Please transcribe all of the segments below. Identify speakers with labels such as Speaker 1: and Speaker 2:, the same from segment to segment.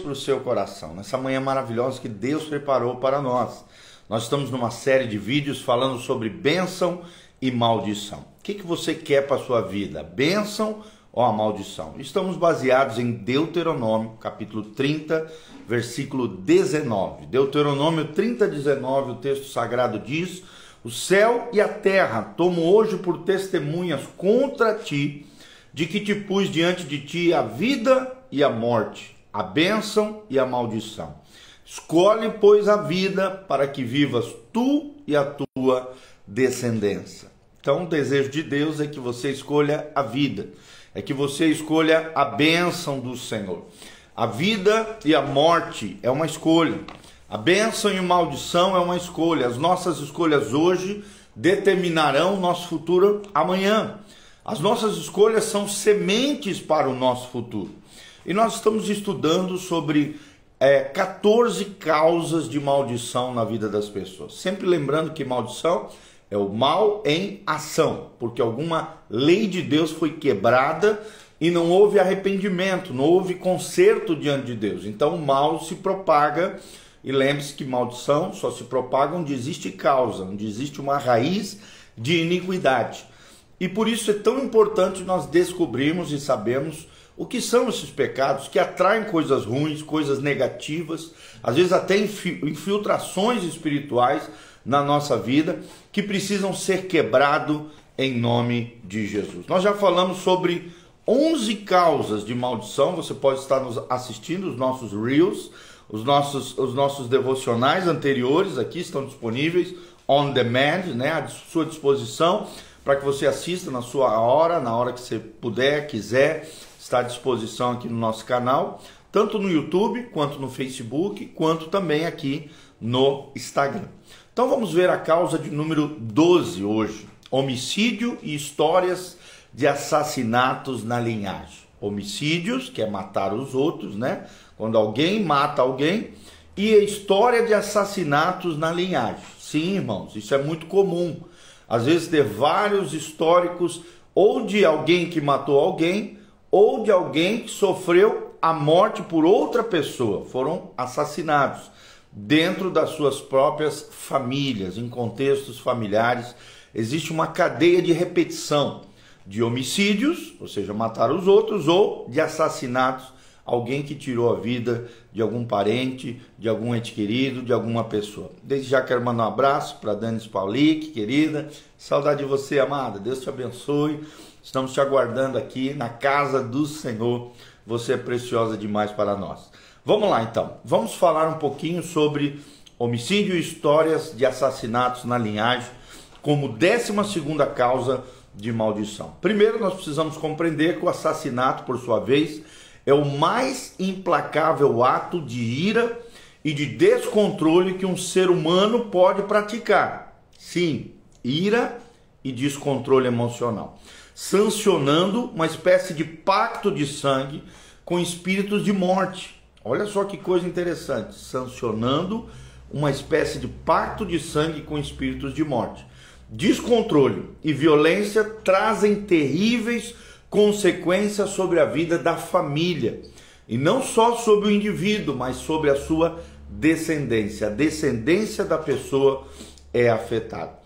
Speaker 1: para o seu coração, nessa manhã maravilhosa que Deus preparou para nós. Nós estamos numa série de vídeos falando sobre bênção e maldição. O que, que você quer para a sua vida? Bênção ou a maldição? Estamos baseados em Deuteronômio, capítulo 30, versículo 19. Deuteronômio 30, 19, o texto sagrado diz: O céu e a terra tomo hoje por testemunhas contra ti, de que te pus diante de ti a vida e a morte a bênção e a maldição. Escolhe, pois, a vida para que vivas tu e a tua descendência. Então, o desejo de Deus é que você escolha a vida, é que você escolha a bênção do Senhor. A vida e a morte é uma escolha. A bênção e a maldição é uma escolha. As nossas escolhas hoje determinarão o nosso futuro amanhã. As nossas escolhas são sementes para o nosso futuro. E nós estamos estudando sobre é, 14 causas de maldição na vida das pessoas. Sempre lembrando que maldição é o mal em ação, porque alguma lei de Deus foi quebrada e não houve arrependimento, não houve conserto diante de Deus. Então o mal se propaga. E lembre-se que maldição só se propaga onde existe causa, onde existe uma raiz de iniquidade. E por isso é tão importante nós descobrirmos e sabermos o que são esses pecados que atraem coisas ruins, coisas negativas, às vezes até infiltrações espirituais na nossa vida que precisam ser quebrado em nome de Jesus. Nós já falamos sobre 11 causas de maldição, você pode estar nos assistindo os nossos reels, os nossos os nossos devocionais anteriores aqui estão disponíveis on demand, né, à sua disposição para que você assista na sua hora, na hora que você puder, quiser está à disposição aqui no nosso canal, tanto no YouTube, quanto no Facebook, quanto também aqui no Instagram. Então vamos ver a causa de número 12 hoje: homicídio e histórias de assassinatos na linhagem. Homicídios, que é matar os outros, né? Quando alguém mata alguém, e a história de assassinatos na linhagem. Sim, irmãos, isso é muito comum. Às vezes ter vários históricos ou de alguém que matou alguém ou de alguém que sofreu a morte por outra pessoa, foram assassinados dentro das suas próprias famílias, em contextos familiares. Existe uma cadeia de repetição de homicídios, ou seja, matar os outros, ou de assassinatos, alguém que tirou a vida de algum parente, de algum ente querido, de alguma pessoa. Desde já quero mandar um abraço para Dani Paulic, querida. Saudade de você, amada. Deus te abençoe. Estamos te aguardando aqui na casa do Senhor. Você é preciosa demais para nós. Vamos lá então. Vamos falar um pouquinho sobre homicídio e histórias de assassinatos na linhagem como 12 segunda causa de maldição. Primeiro, nós precisamos compreender que o assassinato, por sua vez, é o mais implacável ato de ira e de descontrole que um ser humano pode praticar. Sim, ira e descontrole emocional sancionando uma espécie de pacto de sangue com espíritos de morte. Olha só que coisa interessante, sancionando uma espécie de pacto de sangue com espíritos de morte. Descontrole e violência trazem terríveis consequências sobre a vida da família, e não só sobre o indivíduo, mas sobre a sua descendência. A descendência da pessoa é afetada.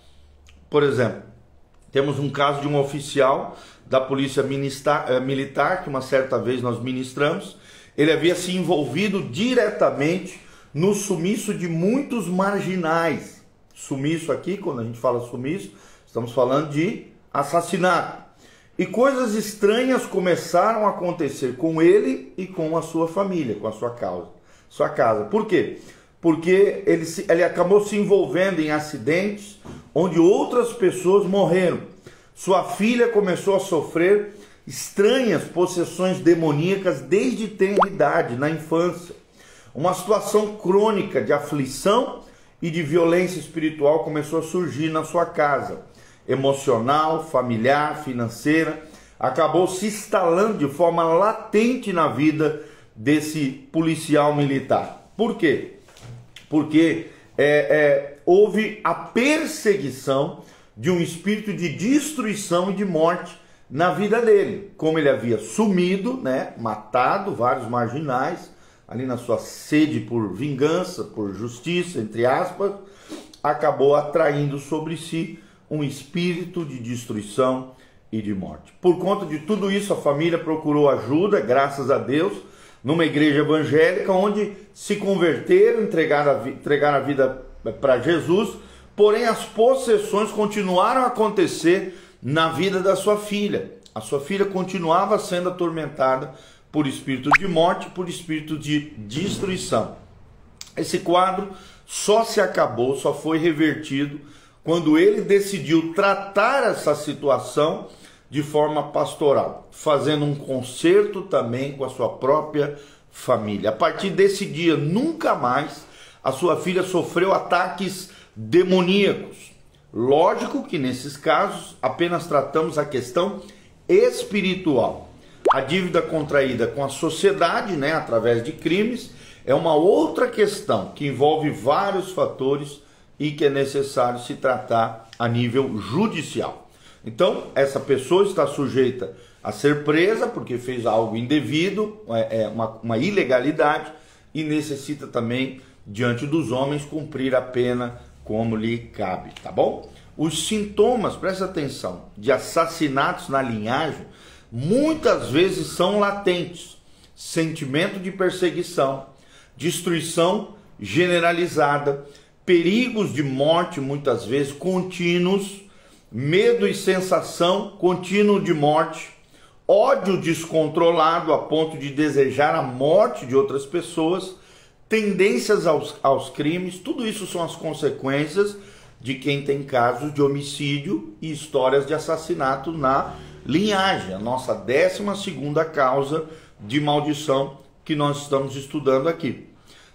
Speaker 1: Por exemplo, temos um caso de um oficial da polícia eh, militar, que uma certa vez nós ministramos. Ele havia se envolvido diretamente no sumiço de muitos marginais. Sumiço aqui, quando a gente fala sumiço, estamos falando de assassinato. E coisas estranhas começaram a acontecer com ele e com a sua família, com a sua causa, sua casa. Por quê? Porque ele, se, ele acabou se envolvendo em acidentes onde outras pessoas morreram. Sua filha começou a sofrer estranhas possessões demoníacas desde tenra idade, na infância. Uma situação crônica de aflição e de violência espiritual começou a surgir na sua casa, emocional, familiar, financeira, acabou se instalando de forma latente na vida desse policial militar. Por quê? Porque é, é, houve a perseguição de um espírito de destruição e de morte na vida dele. Como ele havia sumido, né, matado vários marginais, ali na sua sede por vingança, por justiça, entre aspas, acabou atraindo sobre si um espírito de destruição e de morte. Por conta de tudo isso, a família procurou ajuda, graças a Deus, numa igreja evangélica onde se converteram, entregaram a, entregaram a vida para Jesus, porém as possessões continuaram a acontecer na vida da sua filha. A sua filha continuava sendo atormentada por espírito de morte, por espírito de destruição. Esse quadro só se acabou, só foi revertido quando ele decidiu tratar essa situação de forma pastoral, fazendo um concerto também com a sua própria família. A partir desse dia, nunca mais a sua filha sofreu ataques demoníacos. Lógico que nesses casos apenas tratamos a questão espiritual. A dívida contraída com a sociedade, né, através de crimes, é uma outra questão que envolve vários fatores e que é necessário se tratar a nível judicial. Então, essa pessoa está sujeita a ser presa porque fez algo indevido, é, é uma, uma ilegalidade, e necessita também, diante dos homens, cumprir a pena como lhe cabe, tá bom? Os sintomas, presta atenção, de assassinatos na linhagem muitas vezes são latentes. Sentimento de perseguição, destruição generalizada, perigos de morte muitas vezes contínuos, medo e sensação contínuo de morte, ódio descontrolado a ponto de desejar a morte de outras pessoas, tendências aos, aos crimes, tudo isso são as consequências de quem tem casos de homicídio e histórias de assassinato na linhagem, a nossa décima segunda causa de maldição que nós estamos estudando aqui.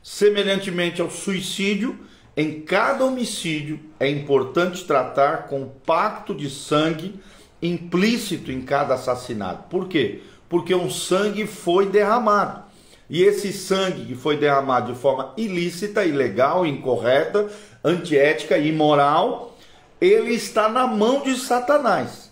Speaker 1: Semelhantemente ao suicídio, em cada homicídio é importante tratar com o pacto de sangue implícito em cada assassinato. Por quê? Porque um sangue foi derramado. E esse sangue que foi derramado de forma ilícita, ilegal, incorreta, antiética e imoral, ele está na mão de Satanás.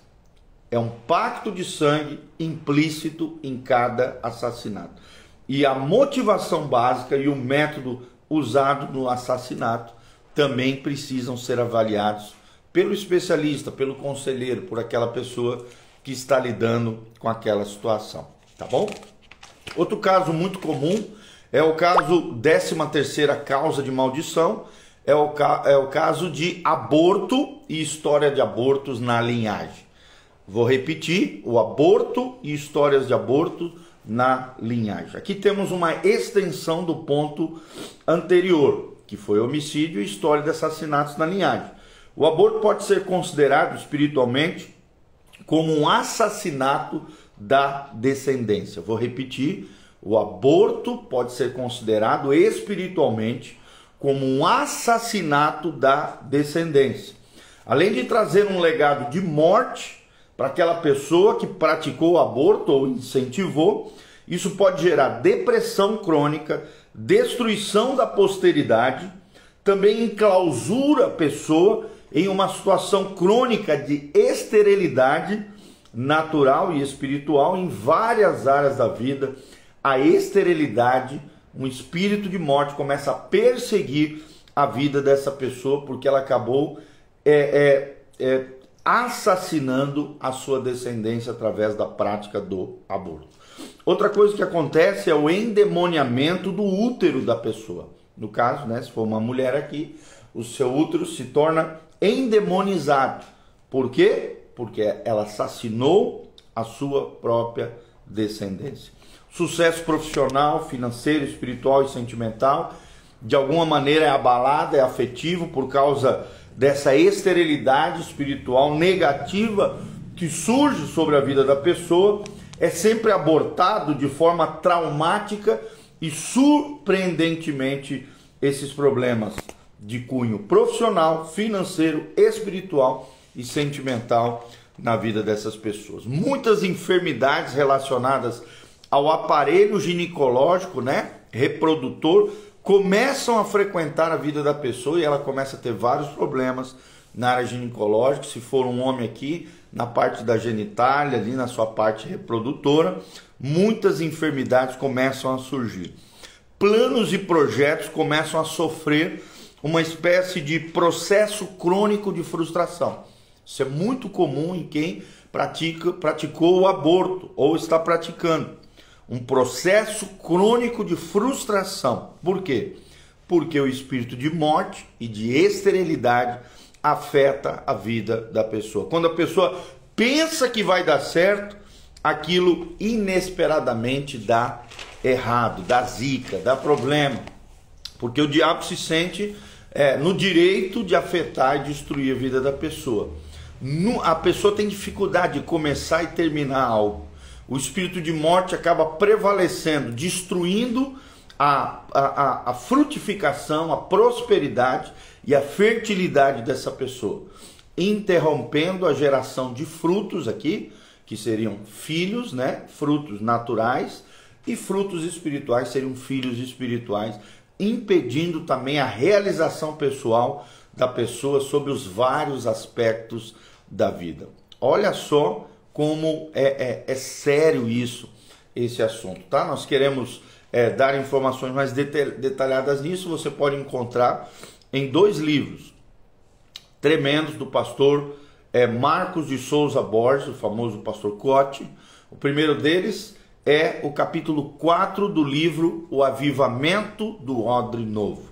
Speaker 1: É um pacto de sangue implícito em cada assassinato. E a motivação básica e o método usado no assassinato também precisam ser avaliados pelo especialista, pelo conselheiro, por aquela pessoa que está lidando com aquela situação, tá bom? Outro caso muito comum é o caso 13 terceira causa de maldição, é o, é o caso de aborto e história de abortos na linhagem. Vou repetir: o aborto e histórias de aborto na linhagem. Aqui temos uma extensão do ponto anterior, que foi homicídio e história de assassinatos na linhagem. O aborto pode ser considerado espiritualmente como um assassinato da descendência. Vou repetir: o aborto pode ser considerado espiritualmente como um assassinato da descendência. Além de trazer um legado de morte, para aquela pessoa que praticou o aborto ou incentivou. Isso pode gerar depressão crônica, destruição da posteridade, também enclausura a pessoa em uma situação crônica de esterilidade natural e espiritual em várias áreas da vida. A esterilidade, um espírito de morte começa a perseguir a vida dessa pessoa porque ela acabou é, é, é, assassinando a sua descendência através da prática do aborto. Outra coisa que acontece é o endemoniamento do útero da pessoa. No caso, né, se for uma mulher aqui, o seu útero se torna endemonizado. Por quê? Porque ela assassinou a sua própria descendência. Sucesso profissional, financeiro, espiritual e sentimental, de alguma maneira é abalado, é afetivo por causa dessa esterilidade espiritual negativa que surge sobre a vida da pessoa, é sempre abortado de forma traumática e surpreendentemente esses problemas de cunho profissional, financeiro, espiritual e sentimental na vida dessas pessoas. Muitas enfermidades relacionadas ao aparelho ginecológico, né, reprodutor, começam a frequentar a vida da pessoa e ela começa a ter vários problemas na área ginecológica, se for um homem aqui, na parte da genitália, ali na sua parte reprodutora, muitas enfermidades começam a surgir. planos e projetos começam a sofrer uma espécie de processo crônico de frustração. Isso é muito comum em quem pratica, praticou o aborto ou está praticando. Um processo crônico de frustração. Por quê? Porque o espírito de morte e de esterilidade afeta a vida da pessoa. Quando a pessoa pensa que vai dar certo, aquilo inesperadamente dá errado, dá zica, dá problema. Porque o diabo se sente é, no direito de afetar e destruir a vida da pessoa. No, a pessoa tem dificuldade de começar e terminar algo. O espírito de morte acaba prevalecendo, destruindo a, a, a frutificação, a prosperidade e a fertilidade dessa pessoa, interrompendo a geração de frutos aqui, que seriam filhos, né? Frutos naturais e frutos espirituais seriam filhos espirituais, impedindo também a realização pessoal da pessoa sobre os vários aspectos da vida. Olha só como é, é, é sério isso, esse assunto, tá? Nós queremos é, dar informações mais detalhadas nisso, você pode encontrar em dois livros tremendos do pastor é, Marcos de Souza Borges, o famoso pastor Cote. O primeiro deles é o capítulo 4 do livro O Avivamento do Odre Novo.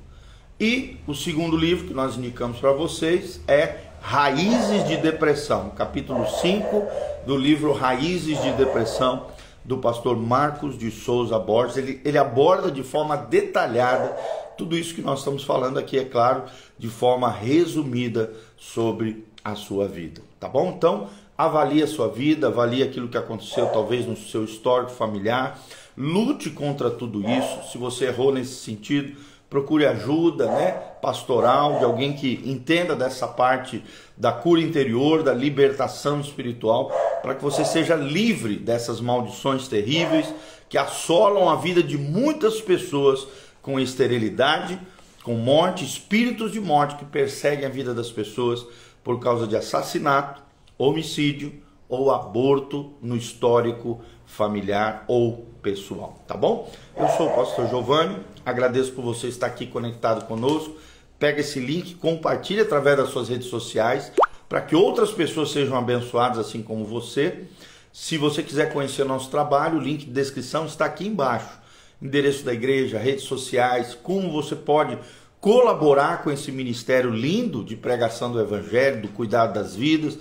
Speaker 1: E o segundo livro que nós indicamos para vocês é Raízes de Depressão, capítulo 5 do livro Raízes de Depressão do pastor Marcos de Souza Borges. Ele, ele aborda de forma detalhada tudo isso que nós estamos falando aqui, é claro, de forma resumida sobre a sua vida, tá bom? Então, avalie a sua vida, avalie aquilo que aconteceu talvez no seu histórico familiar, lute contra tudo isso. Se você errou nesse sentido, procure ajuda, né, pastoral, de alguém que entenda dessa parte da cura interior, da libertação espiritual, para que você seja livre dessas maldições terríveis que assolam a vida de muitas pessoas com esterilidade, com morte, espíritos de morte que perseguem a vida das pessoas por causa de assassinato, homicídio ou aborto no histórico familiar ou pessoal, tá bom? Eu sou o pastor Giovanni, agradeço por você estar aqui conectado conosco. Pega esse link, compartilhe através das suas redes sociais para que outras pessoas sejam abençoadas assim como você. Se você quiser conhecer nosso trabalho, o link de descrição está aqui embaixo endereço da igreja, redes sociais, como você pode colaborar com esse ministério lindo de pregação do evangelho, do cuidado das vidas.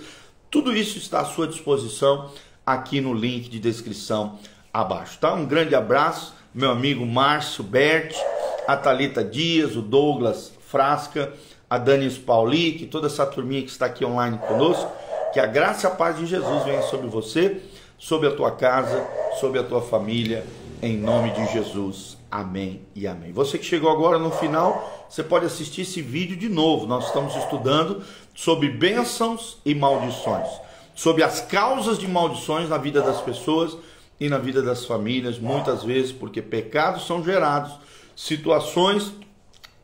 Speaker 1: Tudo isso está à sua disposição aqui no link de descrição abaixo, tá? Um grande abraço, meu amigo Márcio Bert, a Talita Dias, o Douglas Frasca, a Dani Paulic, toda essa turminha que está aqui online conosco. Que a graça e a paz de Jesus venha sobre você, sobre a tua casa, sobre a tua família em nome de Jesus. Amém e amém. Você que chegou agora no final, você pode assistir esse vídeo de novo. Nós estamos estudando sobre bênçãos e maldições, sobre as causas de maldições na vida das pessoas e na vida das famílias, muitas vezes porque pecados são gerados, situações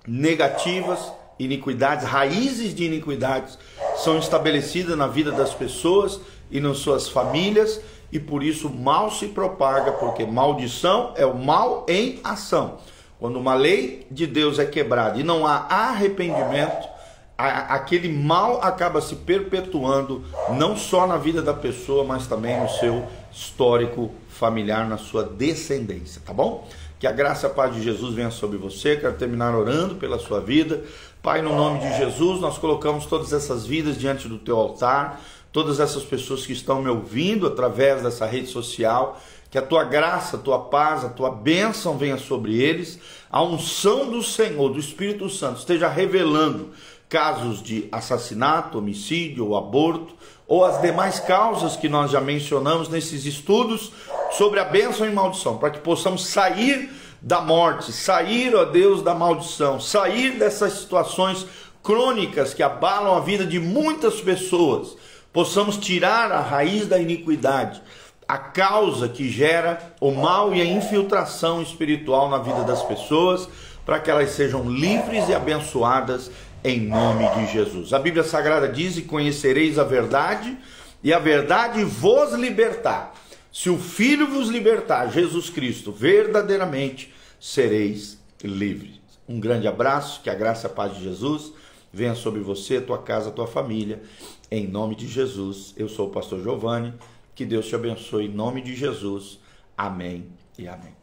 Speaker 1: negativas, iniquidades, raízes de iniquidades são estabelecidas na vida das pessoas e nas suas famílias e por isso mal se propaga, porque maldição é o mal em ação. Quando uma lei de Deus é quebrada e não há arrependimento, aquele mal acaba se perpetuando não só na vida da pessoa, mas também no seu histórico familiar, na sua descendência, tá bom? Que a graça e a paz de Jesus venha sobre você. Quero terminar orando pela sua vida. Pai, no nome de Jesus, nós colocamos todas essas vidas diante do teu altar todas essas pessoas que estão me ouvindo através dessa rede social, que a tua graça, a tua paz, a tua bênção venha sobre eles, a unção do Senhor, do Espírito Santo, esteja revelando casos de assassinato, homicídio ou aborto, ou as demais causas que nós já mencionamos nesses estudos sobre a bênção e maldição, para que possamos sair da morte, sair, ó Deus, da maldição, sair dessas situações crônicas que abalam a vida de muitas pessoas possamos tirar a raiz da iniquidade, a causa que gera o mal e a infiltração espiritual na vida das pessoas, para que elas sejam livres e abençoadas em nome de Jesus. A Bíblia Sagrada diz: E conhecereis a verdade, e a verdade vos libertar. Se o Filho vos libertar, Jesus Cristo, verdadeiramente sereis livres. Um grande abraço, que a graça e a paz de Jesus venha sobre você, tua casa, tua família. Em nome de Jesus, eu sou o pastor Giovanni. Que Deus te abençoe em nome de Jesus. Amém e amém.